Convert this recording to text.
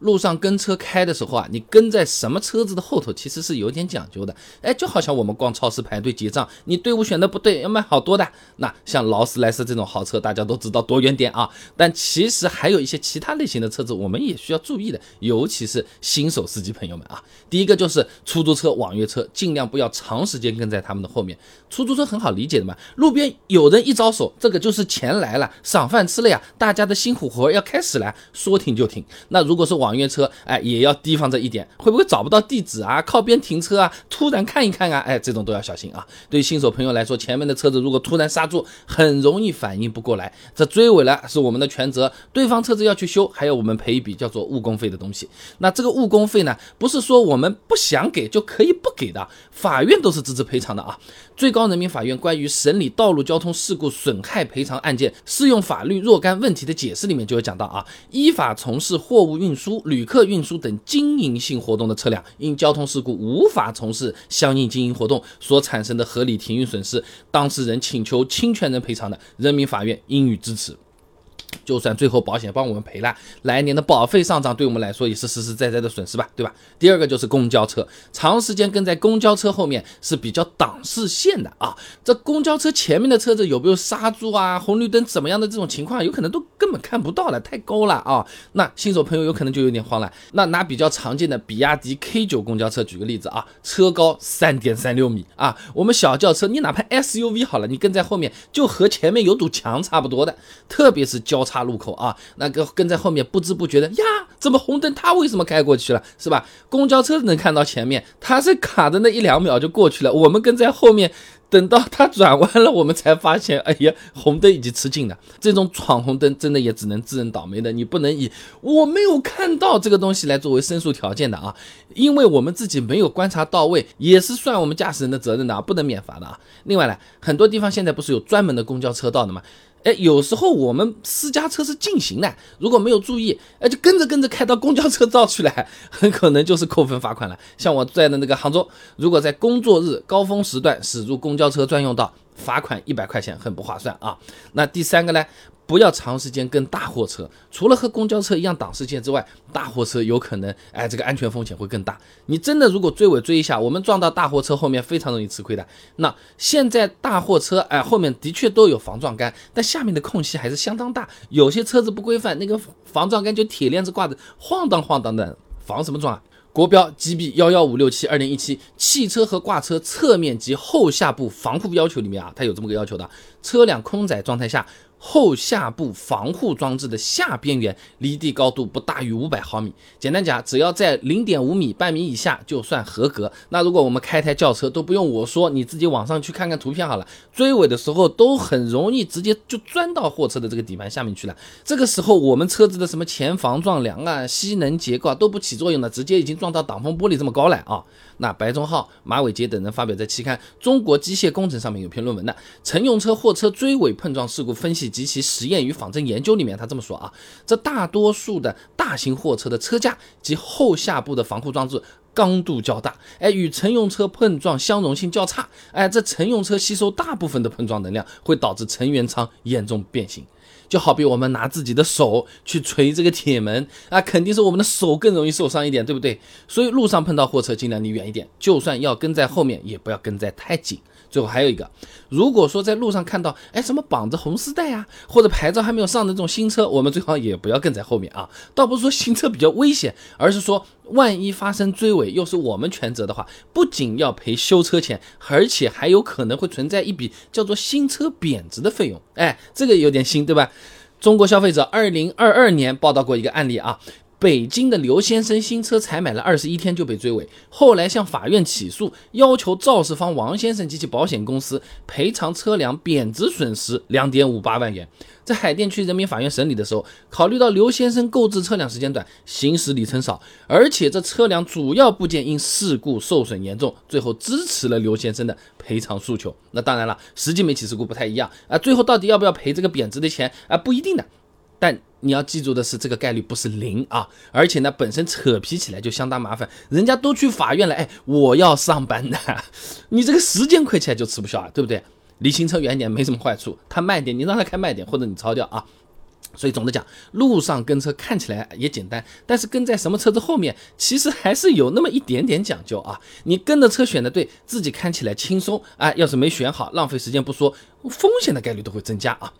路上跟车开的时候啊，你跟在什么车子的后头，其实是有点讲究的。哎，就好像我们逛超市排队结账，你队伍选的不对，要买好多的。那像劳斯莱斯这种豪车，大家都知道躲远点啊。但其实还有一些其他类型的车子，我们也需要注意的，尤其是新手司机朋友们啊。第一个就是出租车、网约车，尽量不要长时间跟在他们的后面。出租车很好理解的嘛，路边有人一招手，这个就是钱来了，赏饭吃了呀，大家的辛苦活要开始了，说停就停。那如果是网网约车，哎，也要提防着一点，会不会找不到地址啊？靠边停车啊？突然看一看啊？哎，这种都要小心啊。对新手朋友来说，前面的车子如果突然刹住，很容易反应不过来，这追尾了是我们的全责，对方车子要去修，还要我们赔一笔叫做误工费的东西。那这个误工费呢，不是说我们不想给就可以不给的，法院都是支持赔偿的啊。最高人民法院关于审理道路交通事故损害赔偿案件适用法律若干问题的解释里面就有讲到啊，依法从事货物运输、旅客运输等经营性活动的车辆，因交通事故无法从事相应经营活动所产生的合理停运损失，当事人请求侵权人赔偿的，人民法院应予支持。就算最后保险帮我们赔了，来年的保费上涨，对我们来说也是实实在在的损失吧，对吧？第二个就是公交车，长时间跟在公交车后面是比较挡视线的啊。这公交车前面的车子有没有刹住啊？红绿灯怎么样的这种情况，有可能都根本看不到了，太高了啊。那新手朋友有可能就有点慌了。那拿比较常见的比亚迪 K 九公交车举个例子啊，车高三点三六米啊，我们小轿车你哪怕 SUV 好了，你跟在后面就和前面有堵墙差不多的，特别是交叉。岔路口啊，那个跟在后面不知不觉的呀，怎么红灯他为什么开过去了，是吧？公交车能看到前面，他是卡的那一两秒就过去了，我们跟在后面，等到他转弯了，我们才发现，哎呀，红灯已经吃尽了。这种闯红灯真的也只能自认倒霉的，你不能以我没有看到这个东西来作为申诉条件的啊，因为我们自己没有观察到位，也是算我们驾驶人的责任的啊，不能免罚的啊。另外呢，很多地方现在不是有专门的公交车道的吗？哎，有时候我们私家车是禁行的，如果没有注意，哎，就跟着跟着开到公交车道去了，很 可能就是扣分罚款了。像我在的那个杭州，如果在工作日高峰时段驶入公交车专用道，罚款一百块钱，很不划算啊。那第三个呢？不要长时间跟大货车，除了和公交车一样挡视线之外，大货车有可能，哎，这个安全风险会更大。你真的如果追尾追一下，我们撞到大货车后面，非常容易吃亏的。那现在大货车，哎，后面的确都有防撞杆，但下面的空隙还是相当大，有些车子不规范，那个防撞杆就铁链子挂着，晃荡晃荡的，防什么撞啊？国标 GB 幺幺五六七二零一七汽车和挂车侧面及后下部防护要求里面啊，它有这么个要求的，车辆空载状态下。后下部防护装置的下边缘离地高度不大于五百毫米。简单讲，只要在零点五米、半米以下就算合格。那如果我们开台轿车，都不用我说，你自己网上去看看图片好了。追尾的时候都很容易直接就钻到货车的这个底盘下面去了。这个时候我们车子的什么前防撞梁啊、吸能结构啊都不起作用了，直接已经撞到挡风玻璃这么高了啊。那白忠浩、马伟杰等人发表在期刊《中国机械工程》上面有篇论文的《乘用车货车追尾碰撞事故分析及其实验与仿真研究》里面，他这么说啊：这大多数的大型货车的车架及后下部的防护装置刚度较大，哎，与乘用车碰撞相容性较差，哎，这乘用车吸收大部分的碰撞能量，会导致乘员舱严重变形。就好比我们拿自己的手去锤这个铁门啊，肯定是我们的手更容易受伤一点，对不对？所以路上碰到货车，尽量离远一点，就算要跟在后面，也不要跟在太紧。最后还有一个，如果说在路上看到，哎，什么绑着红丝带啊，或者牌照还没有上的这种新车，我们最好也不要跟在后面啊。倒不是说新车比较危险，而是说万一发生追尾又是我们全责的话，不仅要赔修车钱，而且还有可能会存在一笔叫做新车贬值的费用。哎，这个有点新，对吧？中国消费者二零二二年报道过一个案例啊。北京的刘先生新车才买了二十一天就被追尾，后来向法院起诉，要求肇事方王先生及其保险公司赔偿车辆贬值损失两点五八万元。在海淀区人民法院审理的时候，考虑到刘先生购置车辆时间短，行驶里程少，而且这车辆主要部件因事故受损严重，最后支持了刘先生的赔偿诉求。那当然了，实际媒体事故不太一样啊，最后到底要不要赔这个贬值的钱啊，不一定的。但你要记住的是，这个概率不是零啊，而且呢，本身扯皮起来就相当麻烦。人家都去法院了，哎，我要上班的，你这个时间亏起来就吃不消啊，对不对？离行车远点没什么坏处，他慢点，你让他开慢点，或者你超掉啊。所以总的讲，路上跟车看起来也简单，但是跟在什么车子后面，其实还是有那么一点点讲究啊。你跟的车选的对，自己看起来轻松啊，要是没选好，浪费时间不说，风险的概率都会增加啊。